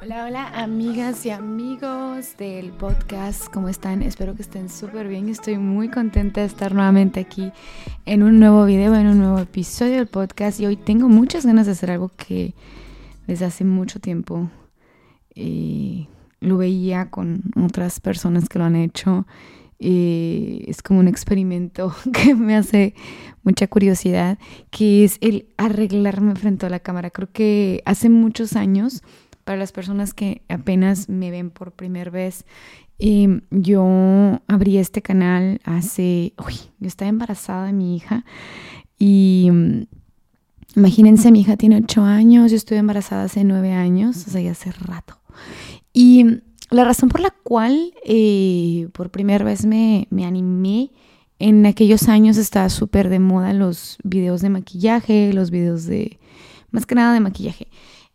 Hola, hola amigas y amigos del podcast, ¿cómo están? Espero que estén súper bien. Estoy muy contenta de estar nuevamente aquí en un nuevo video, en un nuevo episodio del podcast y hoy tengo muchas ganas de hacer algo que desde hace mucho tiempo eh, lo veía con otras personas que lo han hecho. Eh, es como un experimento que me hace mucha curiosidad, que es el arreglarme frente a la cámara. Creo que hace muchos años para las personas que apenas me ven por primera vez, em, yo abrí este canal hace, uy, yo estaba embarazada de mi hija y mm, imagínense, mi hija tiene ocho años, yo estuve embarazada hace nueve años, o sea, ya hace rato. Y mm, la razón por la cual eh, por primera vez me, me animé, en aquellos años estaba súper de moda los videos de maquillaje, los videos de, más que nada de maquillaje.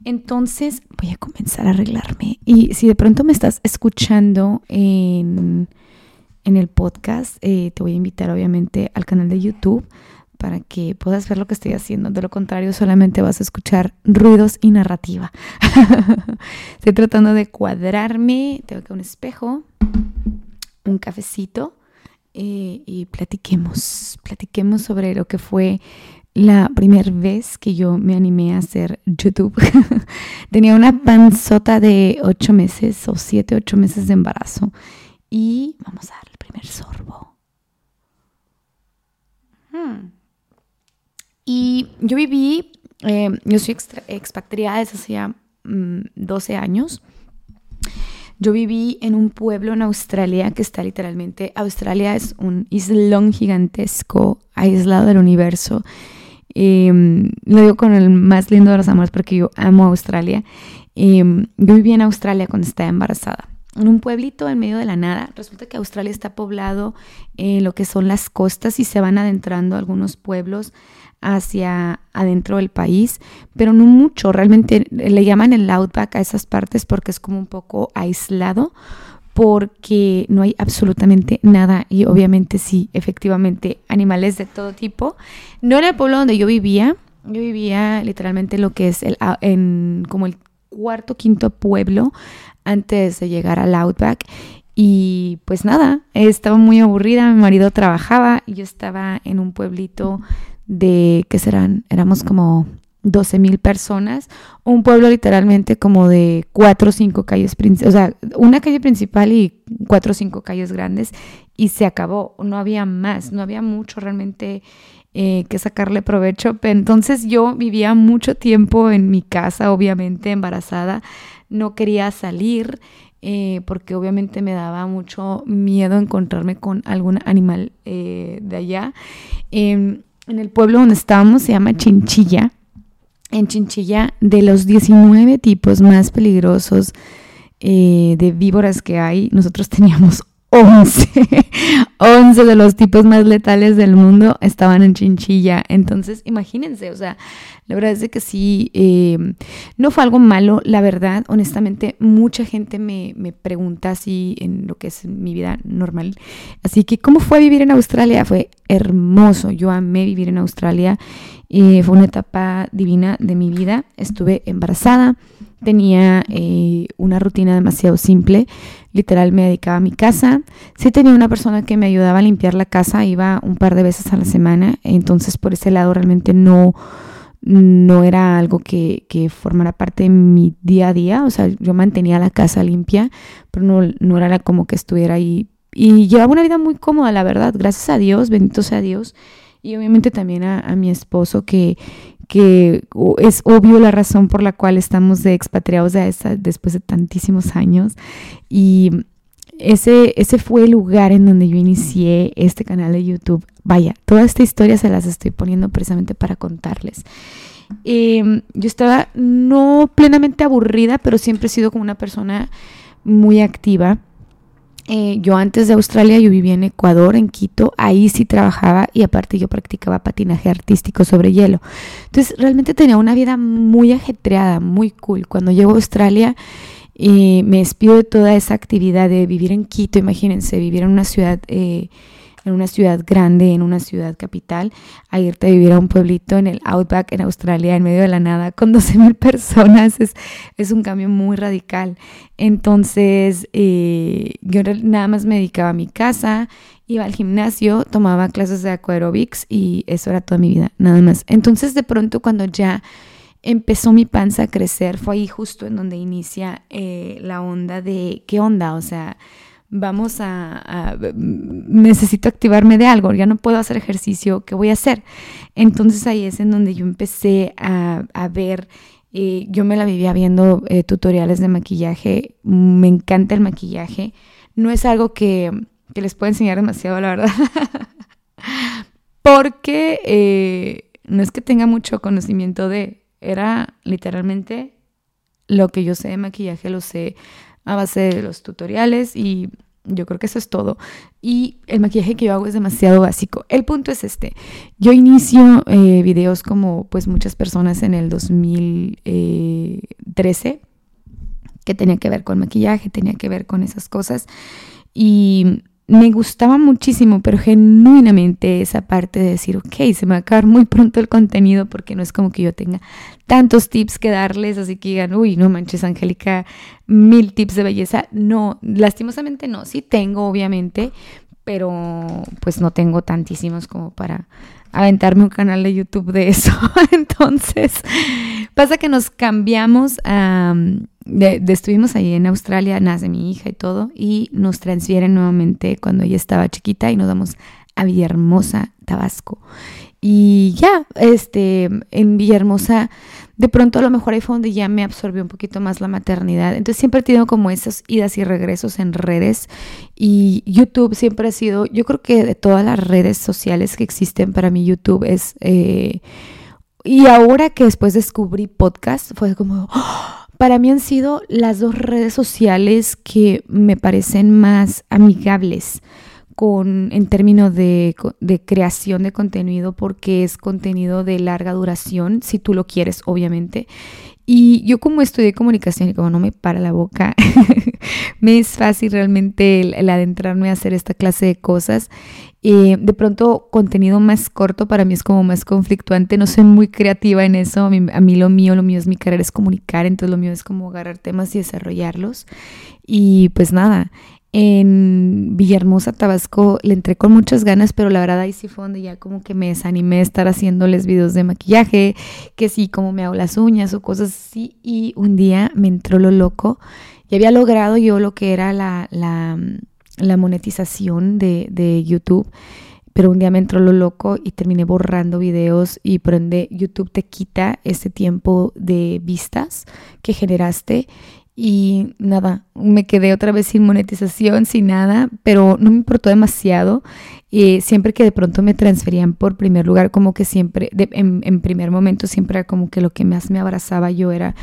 Entonces voy a comenzar a arreglarme. Y si de pronto me estás escuchando en, el podcast, eh, te voy a invitar obviamente al canal de YouTube para que puedas ver lo que estoy haciendo. De lo contrario, solamente vas a escuchar ruidos y narrativa. estoy tratando de cuadrarme. Tengo que un espejo, un cafecito eh, y platiquemos. Platiquemos sobre lo que fue la primera vez que yo me animé a hacer YouTube. Tenía una panzota de ocho meses o siete, ocho meses de embarazo. Y vamos a dar el primer sorbo. Y yo viví, eh, yo soy expatriada desde hacía 12 mm, años. Yo viví en un pueblo en Australia que está literalmente, Australia es un islón gigantesco aislado del universo Em, lo digo con el más lindo de los amores porque yo amo Australia. Em, yo viví en Australia cuando estaba embarazada. En un pueblito en medio de la nada. Resulta que Australia está poblado en lo que son las costas y se van adentrando algunos pueblos hacia adentro del país, pero no mucho. Realmente le llaman el outback a esas partes porque es como un poco aislado porque no hay absolutamente nada y obviamente sí, efectivamente, animales de todo tipo. No era el pueblo donde yo vivía, yo vivía literalmente lo que es el, en como el cuarto, quinto pueblo antes de llegar al Outback y pues nada, estaba muy aburrida, mi marido trabajaba y yo estaba en un pueblito de, ¿qué serán? Éramos como 12 mil personas, un pueblo literalmente como de cuatro o cinco calles, o sea, una calle principal y cuatro o cinco calles grandes y se acabó, no había más, no había mucho realmente eh, que sacarle provecho. Entonces yo vivía mucho tiempo en mi casa, obviamente embarazada, no quería salir. Eh, porque obviamente me daba mucho miedo encontrarme con algún animal eh, de allá. Em, en el pueblo donde estábamos se llama Chinchilla en Chinchilla, de los 19 tipos más peligrosos eh, de víboras que hay, nosotros teníamos 11. 11 de los tipos más letales del mundo estaban en Chinchilla. Entonces, imagínense, o sea, la verdad es que sí, eh, no fue algo malo, la verdad, honestamente, mucha gente me, me, pregunta así en lo que es mi vida normal. Así que, ¿cómo fue vivir en Australia? Fue hermoso, yo amé vivir en Australia y fue una etapa divina de mi vida. Estuve embarazada, tenía eh, una rutina demasiado simple, literal me dedicaba a mi casa. Sí tenía una persona que me ayudaba a limpiar la casa, iba un par de veces a la semana, entonces por ese lado realmente no, no era algo que, que formara parte de mi día a día, o sea, yo mantenía la casa limpia, pero no, no era como que estuviera ahí. Y llevaba una vida muy cómoda, la verdad, gracias a Dios, bendito sea Dios y obviamente también a, mi esposo que, que es obvio la razón por la cual estamos expatriados de esa, después de tantísimos años y ese, ese fue el lugar en donde yo inicié este canal de YouTube. Vaya, toda esta historia se las estoy poniendo precisamente para contarles. Em, yo estaba no plenamente aburrida, pero siempre he sido como una persona muy activa eh, yo antes de Australia, yo vivía en Ecuador, en Quito, ahí sí trabajaba y aparte yo practicaba patinaje artístico sobre hielo. Entonces realmente tenía una vida muy ajetreada, muy cool. Cuando llego a Australia y eh, me despido de toda esa actividad de vivir en Quito, imagínense, vivir en una ciudad eh, en una ciudad grande, en una ciudad capital, a irte a vivir a un pueblito en el Outback, en Australia, en medio de la nada, con 12 mil personas. Es, es, un cambio muy radical. Entonces, eh, yo nada más me dedicaba a mi casa, iba al gimnasio, tomaba clases de aquarobics y eso era toda mi vida, nada más. Entonces, de pronto, cuando ya empezó mi panza a crecer, fue ahí justo en donde inicia eh, la onda de, ¿qué onda? O sea, vamos a, necesito activarme de algo, ya no puedo hacer ejercicio, ¿qué voy a hacer? Entonces ahí es en donde yo empecé a, ver, eh, yo me la vivía viendo eh, tutoriales de maquillaje, me encanta el maquillaje, no es algo que, que les puedo enseñar demasiado, la verdad, porque no es que tenga mucho conocimiento de, era literalmente lo que yo sé de maquillaje, lo sé a base de los tutoriales y yo creo que eso es todo. Y el maquillaje que yo hago es demasiado básico. El punto es este. Yo inicio eh, videos como pues muchas personas en el 2013 que tenía que ver con maquillaje, tenía que ver con esas cosas. Y me gustaba muchísimo, pero genuinamente esa parte de decir, ok, se me va a acabar muy pronto el contenido porque no es como que yo tenga tantos tips que darles, así que digan, uy, no manches, Angélica, mil tips de belleza. No, lastimosamente no, sí tengo, obviamente, pero pues no tengo tantísimos como para aventarme un canal de YouTube de eso. Entonces, pasa que nos cambiamos a estuvimos ahí en Australia, nace mi hija y todo, y nos transfieren nuevamente cuando ella estaba chiquita y nos vamos a Villahermosa, Tabasco. Y ya, este, en Villahermosa, de pronto a lo mejor ahí fue donde ya me absorbió un poquito más la maternidad. Entonces siempre he tenido como esas idas y regresos en redes. Y YouTube siempre ha sido, yo creo que de todas las redes sociales que existen, para mí YouTube es... Eh, y ahora que después descubrí podcast, fue como... ¡oh! Para mí han sido las dos redes sociales que me parecen más amigables con, en términos de, de, creación de contenido porque es contenido de larga duración, si tú lo quieres, obviamente. Y yo como estudié comunicación y como no me para la boca, me es fácil realmente el, adentrarme a hacer esta clase de cosas. Eh, de pronto contenido más corto para mí es como más conflictuante, no soy muy creativa en eso, a mí, a mí, lo mío, lo mío es mi carrera, es comunicar, entonces lo mío es como agarrar temas y desarrollarlos. Y pues nada, en Villahermosa, Tabasco, le entré con muchas ganas, pero la verdad ahí sí fue donde ya como que me desanimé de estar haciéndoles videos de maquillaje, que sí, como me hago las uñas o cosas así. Y un día me entró lo loco y había logrado yo lo que era la, la, la monetización de, de YouTube pero un día me entró lo loco y terminé borrando videos y por ende YouTube te quita ese tiempo de vistas que generaste y nada, me quedé otra vez sin monetización, sin nada, pero no me importó demasiado. y siempre que de pronto me transferían por primer lugar, como que siempre, en, primer momento, siempre era como que lo que más me abrazaba yo era,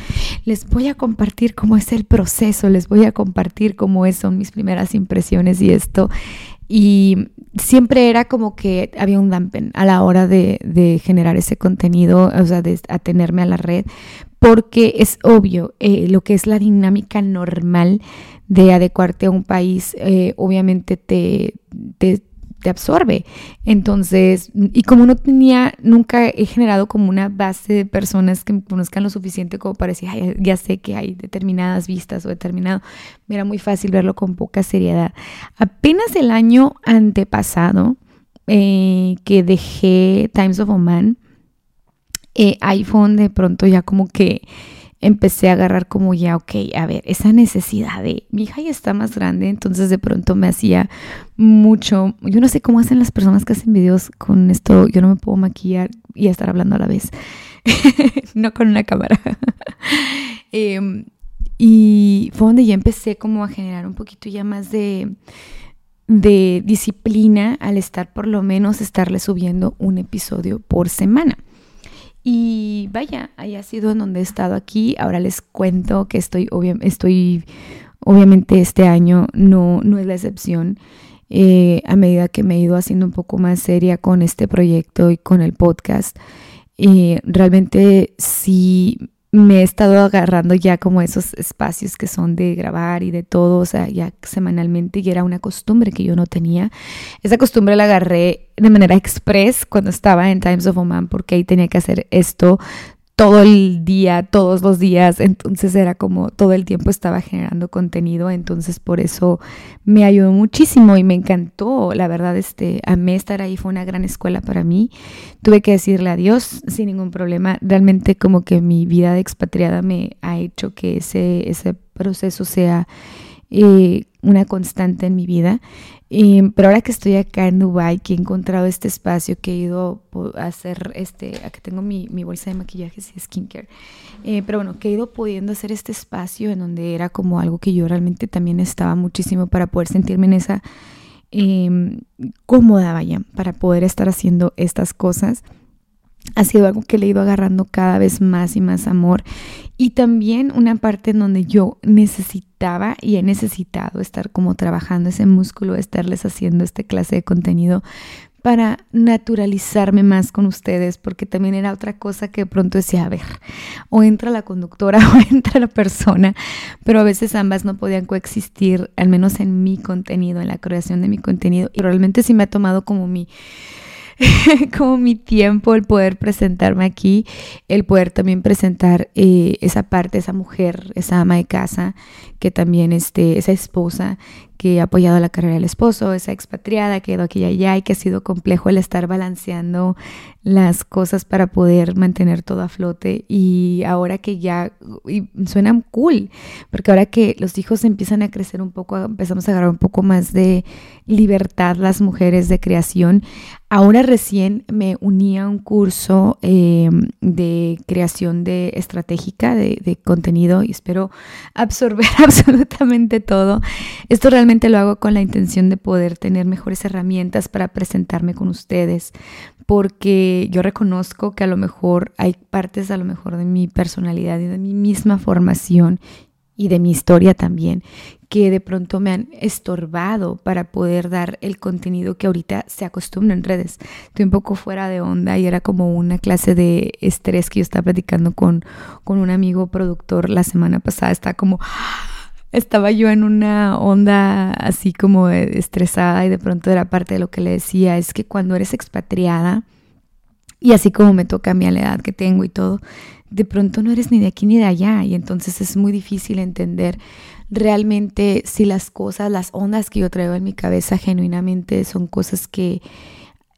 les voy a compartir cómo es el proceso, les voy a compartir cómo son mis primeras impresiones y esto. Y siempre era como que había un dampen a la hora de, de generar ese contenido, o sea, de atenerme a la red, porque es obvio eh, lo que es la dinámica normal de adecuarte a un país, eh, obviamente te, te, absorbe. Entonces, y como no tenía, nunca he generado como una base de personas que me conozcan lo suficiente como para decir, ya sé que hay determinadas vistas o determinado, me era muy fácil verlo con poca seriedad. Apenas el año antepasado eh, que dejé Times of Oman, eh, iPhone de pronto ya como que empecé a agarrar como ya, ok, a ver, esa necesidad de, mi hija ya está más grande, entonces de pronto me hacía mucho, yo no sé cómo hacen las personas que hacen videos con esto, yo no me puedo maquillar y estar hablando a la vez, no con una cámara. Em, y fue donde ya empecé como a generar un poquito ya más de de disciplina al estar por lo menos estarle subiendo un episodio por semana. Y vaya, ahí ha sido en donde he estado aquí. Ahora les cuento que estoy, estoy obviamente este año no, no es la excepción. Eh, a medida que me he ido haciendo un poco más seria con este proyecto y con el podcast, eh, realmente sí me he estado agarrando ya como esos espacios que son de grabar y de todo, o sea, ya semanalmente y era una costumbre que yo no tenía. Esa costumbre la agarré de manera express cuando estaba en Times of Oman porque ahí tenía que hacer esto todo el día, todos los días, entonces era como todo el tiempo estaba generando contenido, entonces por eso me ayudó muchísimo y me encantó, la verdad, este, amé estar ahí, fue una gran escuela para mí, tuve que decirle adiós sin ningún problema, realmente como que mi vida de expatriada me ha hecho que ese, ese proceso sea eh, una constante en mi vida. pero ahora que estoy acá en Dubai, que he encontrado este espacio, que he ido a hacer, este, aquí tengo mi, mi bolsa de maquillajes y skincare, eh, pero bueno, que he ido pudiendo hacer este espacio en donde era como algo que yo realmente también estaba muchísimo para poder sentirme en esa eh, cómoda, vaya, para poder estar haciendo estas cosas ha sido algo que le he ido agarrando cada vez más y más amor. Y también una parte en donde yo necesitaba y he necesitado estar como trabajando ese músculo, estarles haciendo este clase de contenido para naturalizarme más con ustedes, porque también era otra cosa que de pronto decía, a ver, o entra la conductora o entra la persona, pero a veces ambas no podían coexistir, al menos en mi contenido, en la creación de mi contenido. Y realmente sí me ha tomado como mi como mi tiempo el poder presentarme aquí, el poder también presentar eh, esa parte, esa mujer, esa ama de casa, que también este, esa esposa que ha apoyado la carrera del esposo, esa expatriada que ha ido aquí y allá y que ha sido complejo el estar balanceando las cosas para poder mantener todo a flote y ahora que ya y suena cool, porque ahora que los hijos empiezan a crecer un poco, empezamos a agarrar un poco más de libertad las mujeres de creación. Ahora recién me uní a un curso em, de creación de estratégica de, de contenido y espero absorber absolutamente todo. Esto realmente lo hago con la intención de poder tener mejores herramientas para presentarme con ustedes, porque yo reconozco que a lo mejor hay partes a lo mejor de mi personalidad y de mi misma formación y de mi historia también, que de pronto me han estorbado para poder dar el contenido que ahorita se acostumbra en redes. Estoy un poco fuera de onda y era como una clase de estrés que yo estaba platicando con, con un amigo productor la semana pasada. Está como estaba yo en una onda así como estresada y de pronto era parte de lo que le decía, es que cuando eres expatriada, y así como me toca a mí a la edad que tengo y todo, de pronto no eres ni de aquí ni de allá y entonces es muy difícil entender realmente si las cosas, las ondas que yo traigo en mi cabeza genuinamente son cosas que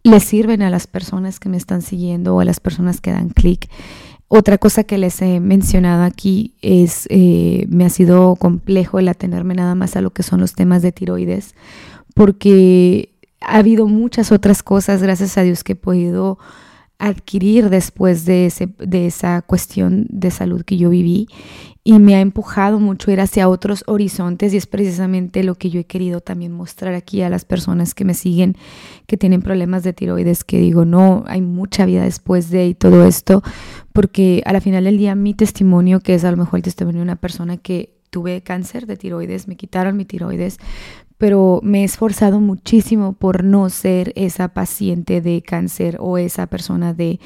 le sirven a las personas que me están siguiendo o a las personas que dan clic. Otra cosa que les he mencionado aquí es, eh, me ha sido complejo el atenerme nada más a lo que son los temas de tiroides, porque ha habido muchas otras cosas, gracias a Dios, que he podido adquirir después de, de esa cuestión de salud que yo viví. Y me ha empujado mucho ir hacia otros horizontes y es precisamente lo que yo he querido también mostrar aquí a las personas que me siguen que tienen problemas de tiroides que digo no hay mucha vida después de y todo esto porque a la final del día mi testimonio que es a lo mejor el testimonio de una persona que tuve cáncer de tiroides me quitaron mi tiroides pero me he esforzado muchísimo por no ser esa paciente de cáncer o esa persona de...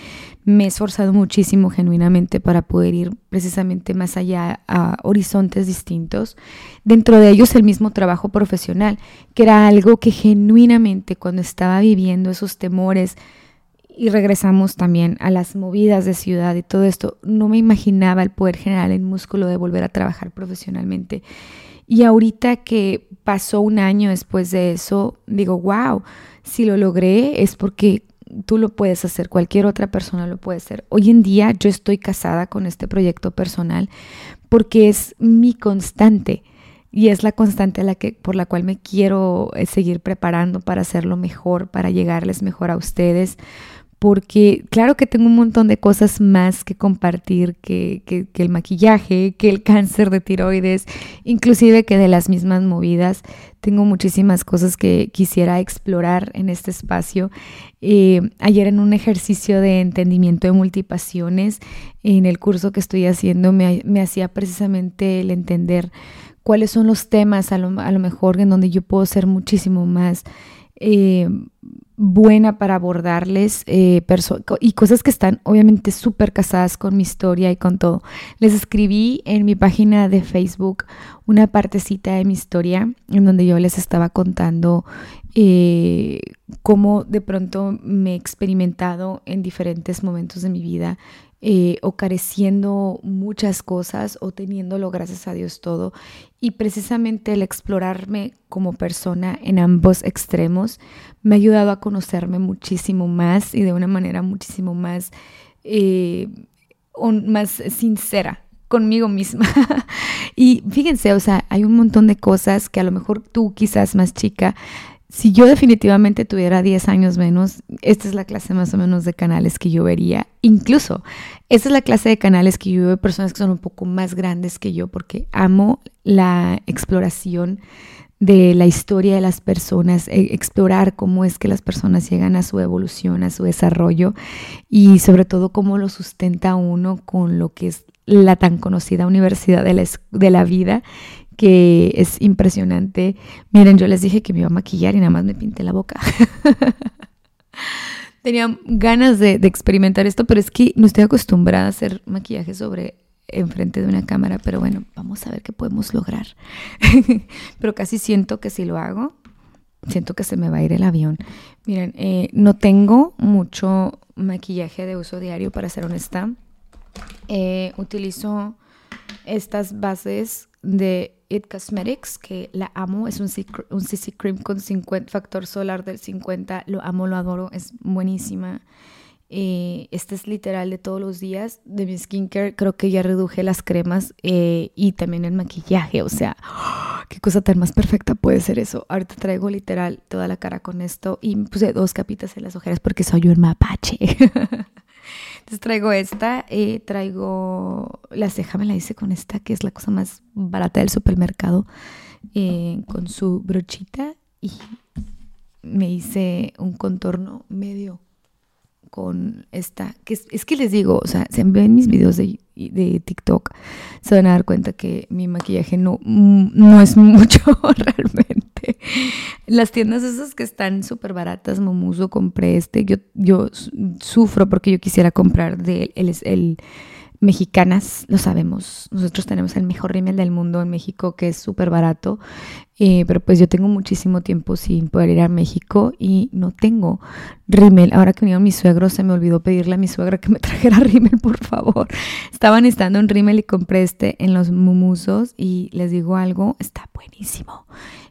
Me he esforzado muchísimo genuinamente para poder ir precisamente más allá a horizontes distintos, dentro de ellos el mismo trabajo profesional, que era algo que genuinamente cuando estaba viviendo esos temores, y regresamos también a las movidas de ciudad y todo esto, no me imaginaba el poder generar el músculo de volver a trabajar profesionalmente. Y ahorita que pasó un año después de eso, digo, wow, si lo logré es porque tú lo puedes hacer, cualquier otra persona lo puede hacer. Hoy en día yo estoy casada con este proyecto personal porque es mi constante y es la constante la que, por la cual me quiero eh, seguir preparando para hacerlo mejor, para llegarles mejor a ustedes, porque claro que tengo un montón de cosas más que compartir que, que, el maquillaje, que el cáncer de tiroides, inclusive que de las mismas movidas. Tengo muchísimas cosas que quisiera explorar en este espacio. Eh, ayer en un ejercicio de entendimiento de multipasiones, en el curso que estoy haciendo, me, me hacía precisamente el entender cuáles son los temas a lo, a lo mejor en donde yo puedo ser muchísimo más... Eh, buena para abordarles eh, y cosas que están obviamente súper casadas con mi historia y con todo. Les escribí en mi página de Facebook una partecita de mi historia en donde yo les estaba contando eh, cómo de pronto me he experimentado en diferentes momentos de mi vida eh, o careciendo muchas cosas o teniéndolo gracias a Dios todo. Y precisamente el explorarme como persona en ambos extremos me ha ayudado a conocerme muchísimo más y de una manera muchísimo más, eh, más sincera conmigo misma. y fíjense, o sea, hay un montón de cosas que a lo mejor tú quizás más chica si yo definitivamente tuviera 10 años menos, esta es la clase más o menos de canales que yo vería. Incluso, esta es la clase de canales que yo veo personas que son un poco más grandes que yo porque amo la exploración de la historia de las personas, e explorar cómo es que las personas llegan a su evolución, a su desarrollo y sobre todo cómo lo sustenta uno con lo que es la tan conocida universidad de la vida que es impresionante. Miren, yo les dije que me iba a maquillar y nada más me pinté la boca. Tenía ganas de, experimentar esto, pero es que no estoy acostumbrada a hacer maquillaje sobre enfrente de una cámara, pero bueno, vamos a ver qué podemos lograr. pero casi siento que si lo hago, siento que se me va a ir el avión. Miren, eh, no tengo mucho maquillaje de uso diario, para ser honesta. Eh, utilizo estas bases de It Cosmetics, que la amo, es un, un CC Cream con 50, factor solar del 50, lo amo, lo adoro, es buenísima. Eh, este es literal de todos los días de mi skincare. Creo que ya reduje las cremas eh, y también el maquillaje. O sea, qué cosa tan más perfecta puede ser eso. Ahorita traigo literal toda la cara con esto y puse dos capitas en las ojeras porque soy un mapache. Entonces traigo esta, eh, traigo la ceja, me la hice con esta, que es la cosa más barata del supermercado, eh, con su brochita y me hice un contorno medio con esta, que es, que les digo, o sea, si ven mis videos de, de, TikTok, se van a dar cuenta que mi maquillaje no, no es mucho realmente. Las tiendas esas que están súper baratas, Momuso, compré este, yo, yo sufro porque yo quisiera comprar de el, el mexicanas, lo sabemos. Nosotros tenemos el mejor rímel del mundo en México, que es súper barato. Eh, pero pues yo tengo muchísimo tiempo sin poder ir a México y no tengo rímel. Ahora que vinieron mis suegros, se me olvidó pedirle a mi suegra que me trajera rímel, por favor. Estaban necesitando un rímel y compré este en los mumusos y les digo algo, está buenísimo.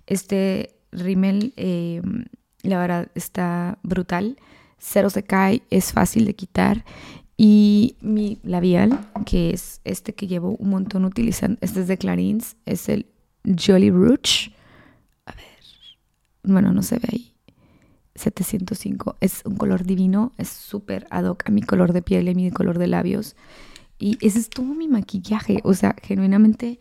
Este rímel, eh, la verdad, está brutal. Cero se cae, es fácil de quitar y mi labial, que es este que llevo un montón utilizando, este es de Clarins, es el Jolly Rouge. A ver, bueno, no se ve ahí. 705, es un color divino, es súper ad hoc a mi color de piel y mi color de labios. Y ese es todo mi maquillaje, o sea, genuinamente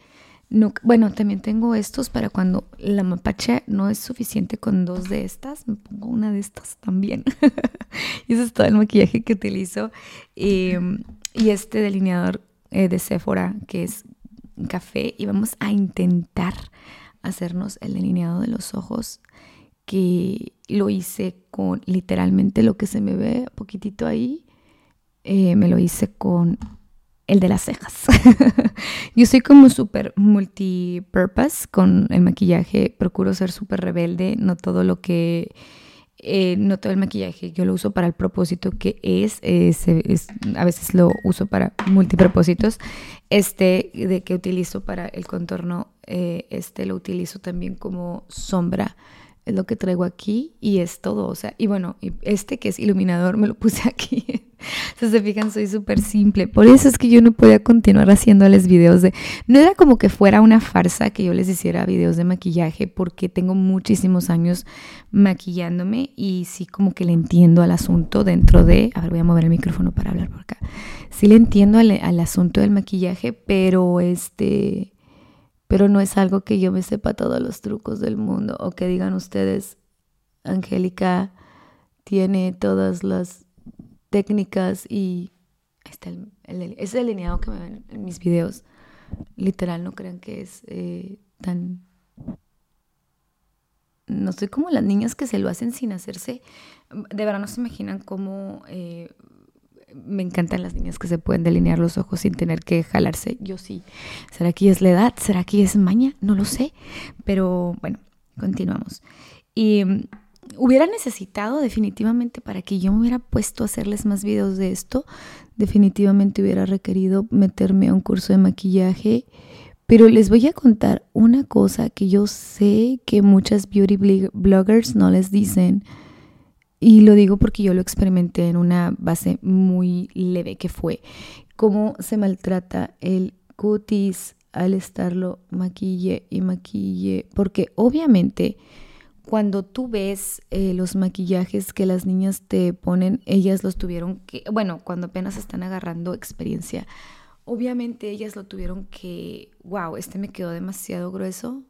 bueno, también tengo estos para cuando la mapache no es suficiente con dos de estas, me pongo una de estas también. y ese es todo el maquillaje que utilizo. Y este delineador eh, de Sephora, que es café, y vamos a intentar hacernos el delineado de los ojos, que lo hice con literalmente lo que se me ve poquitito ahí. Eh, me lo hice con el de las cejas. yo soy como súper multipurpose con el maquillaje, procuro ser súper rebelde, no todo lo que, eh, no todo el maquillaje, yo lo uso para el propósito que es, a veces lo uso para multipropósitos, este de que utilizo para el contorno, eh, este lo utilizo también como sombra es lo que traigo aquí y es todo, o sea, y bueno, este que es iluminador me lo puse aquí. si se fijan, soy súper simple. Por eso es que yo no podía continuar haciéndoles videos de... No era como que fuera una farsa que yo les hiciera videos de maquillaje porque tengo muchísimos años maquillándome y sí como que le entiendo al asunto dentro de... A ver, voy a mover el micrófono para hablar por acá. Sí le entiendo al, al asunto del maquillaje, pero este pero no es algo que yo me sepa todos los trucos del mundo o que digan ustedes, Angélica tiene todas las técnicas y está el, ese delineado que me ven en mis videos. Literal, no crean que es eh, tan no soy como las niñas que se lo hacen sin hacerse. De verdad no se imaginan cómo eh, me encantan las niñas que se pueden delinear los ojos sin tener que jalarse. Yo sí. ¿Será que es la edad? ¿Será que es maña? No lo sé. Pero bueno, continuamos. Y mm, hubiera necesitado definitivamente para que yo me hubiera puesto a hacerles más videos de esto, definitivamente hubiera requerido meterme a un curso de maquillaje. Pero les voy a contar una cosa que yo sé que muchas beauty bloggers no les dicen. Y lo digo porque yo lo experimenté en una base muy leve que fue cómo se maltrata el cutis al estarlo maquille y maquille. Porque obviamente cuando tú ves eh, los maquillajes que las niñas te ponen, ellas los tuvieron que, bueno, cuando apenas están agarrando experiencia, obviamente ellas lo tuvieron que, wow, este me quedó demasiado grueso,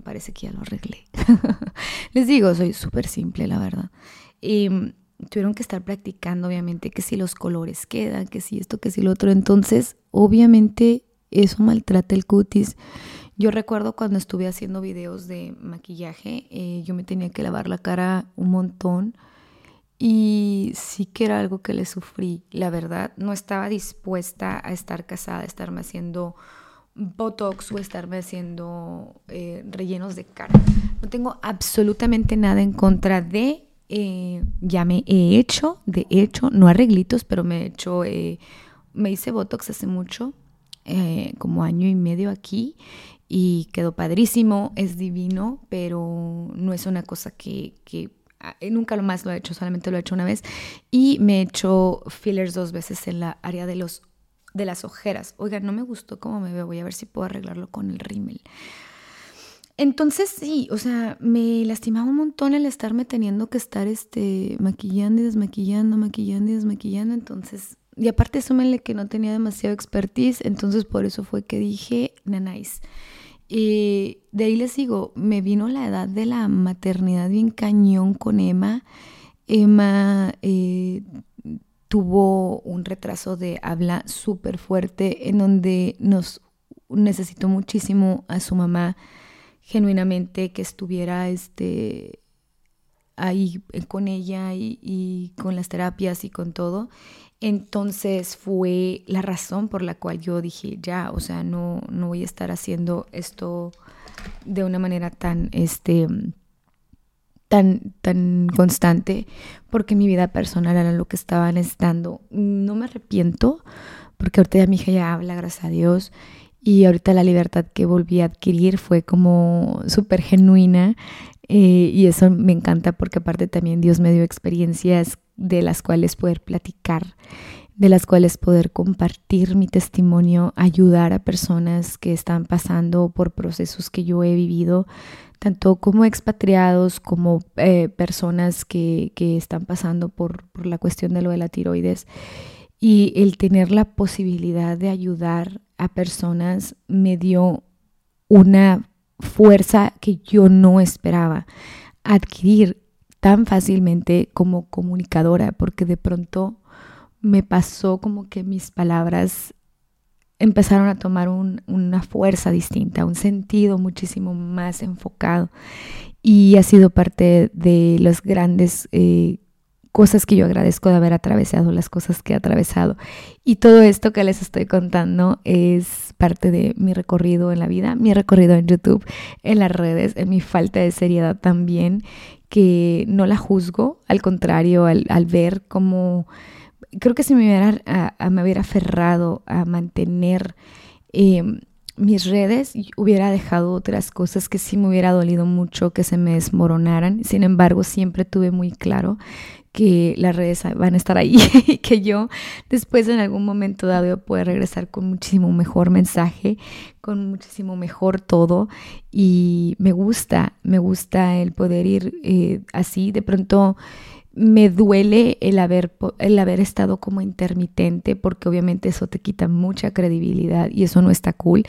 parece que ya lo arreglé. Les digo, soy súper simple, la verdad. Y mm, tuvieron que estar practicando, obviamente, que si los colores quedan, que si esto, que si lo otro. Entonces, obviamente, eso maltrata el cutis. Yo recuerdo cuando estuve haciendo videos de maquillaje, eh, yo me tenía que lavar la cara un montón y sí que era algo que le sufrí, la verdad. No estaba dispuesta a estar casada, a estarme haciendo Botox o estarme haciendo eh, rellenos de cara. No tengo absolutamente nada en contra de, eh, ya me he hecho, de hecho, no arreglitos, pero me he hecho, eh, me hice Botox hace mucho, como año y medio aquí, y quedó padrísimo, es divino, pero no es una cosa que, que ah, nunca lo más lo he hecho, solamente lo he hecho una vez, y me he hecho fillers dos veces en la área de los de las ojeras. Oigan, no me gustó cómo me veo, voy a ver si puedo arreglarlo con el rímel. Entonces sí, o sea, me lastimaba un montón el estarme teniendo que estar este, maquillando y desmaquillando, maquillando y desmaquillando. Entonces, y aparte súmenle que no tenía demasiado expertise, entonces por eso fue que dije, nanáis. Y de ahí les digo, me vino la edad de la maternidad bien cañón con Emma. Emma eh, tuvo un retraso de habla súper fuerte en donde nos necesitó muchísimo a su mamá genuinamente que estuviera este ahí con ella y, con las terapias y con todo. Entonces fue la razón por la cual yo dije, ya, o sea, no, no voy a estar haciendo esto de una manera tan, este, tan, tan constante porque mi vida personal era lo que estaba necesitando. No me arrepiento porque ahorita ya mi hija ya habla, gracias a Dios. Y ahorita la libertad que volví a adquirir fue como súper genuina eh, y eso me encanta porque aparte también Dios me dio experiencias de las cuales poder platicar, de las cuales poder compartir mi testimonio, ayudar a personas que están pasando por procesos que yo he vivido, tanto como expatriados como eh, personas que, están pasando por, la cuestión de lo de la tiroides. Y el tener la posibilidad de ayudar a personas me dio una fuerza que yo no esperaba adquirir tan fácilmente como comunicadora, porque de pronto me pasó como que mis palabras empezaron a tomar una fuerza distinta, un sentido muchísimo más enfocado. Y ha sido parte de las grandes eh, cosas que yo agradezco de haber atravesado, las cosas que he atravesado. Y todo esto que les estoy contando es parte de mi recorrido en la vida, mi recorrido en YouTube, en las redes, en mi falta de seriedad también, que no la juzgo, al contrario, al, al ver cómo creo que si me hubiera, me hubiera aferrado a mantener em, mis redes, hubiera dejado otras cosas que sí me hubiera dolido mucho que se me desmoronaran. Sin embargo, siempre tuve muy claro que las redes van a estar ahí y que yo después en algún momento dado voy a poder regresar con muchísimo mejor mensaje, con muchísimo mejor todo y me gusta, me gusta el poder ir eh, así. De pronto me duele el haber, el haber estado como intermitente porque obviamente eso te quita mucha credibilidad y eso no está cool.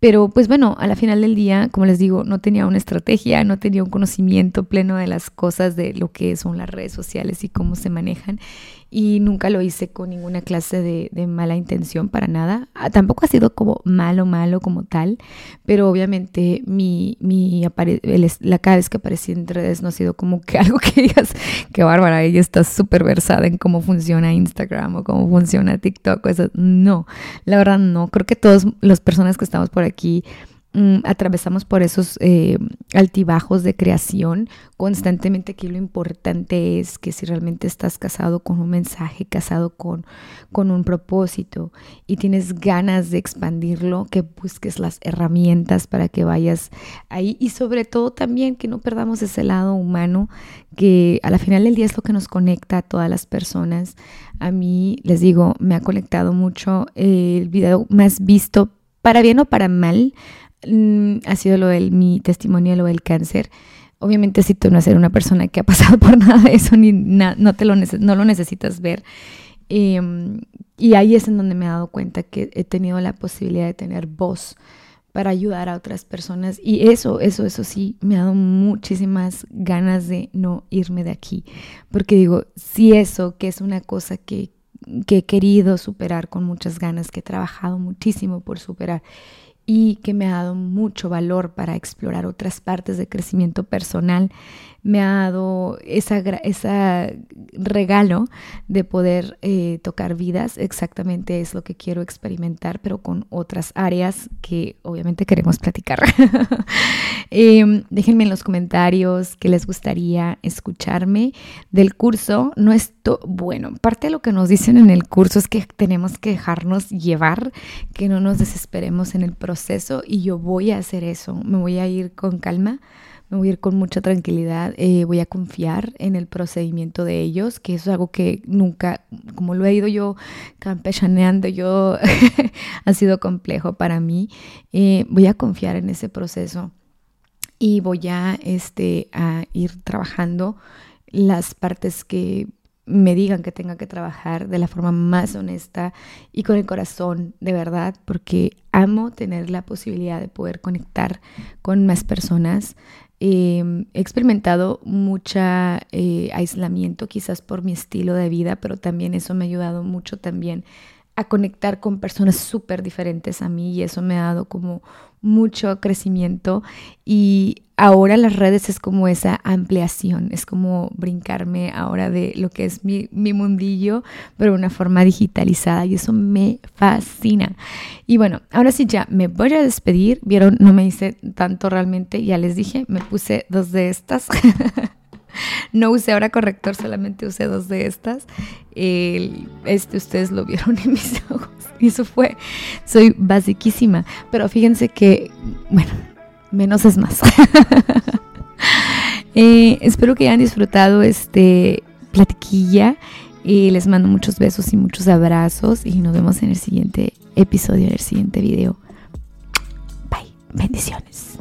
Pero pues bueno, a la final del día, como les digo, no tenía una estrategia, no tenía un conocimiento pleno de las cosas, de lo que son las redes sociales y cómo se manejan y nunca lo hice con ninguna clase de, mala intención para nada. Ah, tampoco ha sido como malo, malo como tal, pero obviamente mi, mi la cada vez que aparecí en redes no ha sido como que algo que digas, qué bárbara, ella está súper versada en cómo funciona Instagram o cómo funciona TikTok. Eso. No, la verdad no. Creo que todas las personas que estamos por aquí Mm, atravesamos por esos eh, altibajos de creación constantemente. Aquí lo importante es que si realmente estás casado con un mensaje, casado con, con un propósito y tienes ganas de expandirlo, que busques las herramientas para que vayas ahí y sobre todo también que no perdamos ese lado humano que a la final del día es lo que nos conecta a todas las personas. A mí, les digo, me ha conectado mucho el video más visto, para bien o para mal, Mm, ha sido lo del mi testimonio, lo del cáncer. Obviamente si tú no eres una persona que ha pasado por nada de eso, ni no, te lo, no lo necesitas ver. Em, y ahí es en donde me he dado cuenta que he tenido la posibilidad de tener voz para ayudar a otras personas. Y eso, eso, eso sí, me ha dado muchísimas ganas de no irme de aquí. Porque digo, si eso, que es una cosa que, que he querido superar con muchas ganas, que he trabajado muchísimo por superar y que me ha dado mucho valor para explorar otras partes de crecimiento personal me ha dado esa, ese regalo de poder eh, tocar vidas. Exactamente es lo que quiero experimentar, pero con otras áreas que obviamente queremos platicar. Em, déjenme en los comentarios qué les gustaría escucharme del curso. No esto, bueno, parte de lo que nos dicen en el curso es que tenemos que dejarnos llevar, que no nos desesperemos en el proceso y yo voy a hacer eso. Me voy a ir con calma me voy a ir con mucha tranquilidad, eh, voy a confiar en el procedimiento de ellos, que eso es algo que nunca, como lo he ido yo campechaneando, yo ha sido complejo para mí, eh, voy a confiar en ese proceso y voy a, este, a ir trabajando las partes que me digan que tenga que trabajar de la forma más honesta y con el corazón, de verdad, porque amo tener la posibilidad de poder conectar con más personas, Em, he experimentado mucho eh, aislamiento quizás por mi estilo de vida, pero también eso me ha ayudado mucho también a conectar con personas súper diferentes a mí y eso me ha dado como mucho crecimiento y ahora las redes es como esa ampliación, es como brincarme ahora de lo que es mi, mi mundillo, pero de una forma digitalizada y eso me fascina. Y bueno, ahora sí ya me voy a despedir, vieron, no me hice tanto realmente, ya les dije, me puse dos de estas. no usé ahora corrector, solamente usé dos de estas. este ustedes lo vieron en mis ojos. Y eso fue, soy basiquísima. Pero fíjense que, bueno, menos es más. Eh, espero que hayan disfrutado este platiquilla. Y les mando muchos besos y muchos abrazos. Y nos vemos en el siguiente episodio, en el siguiente video. Bye. Bendiciones.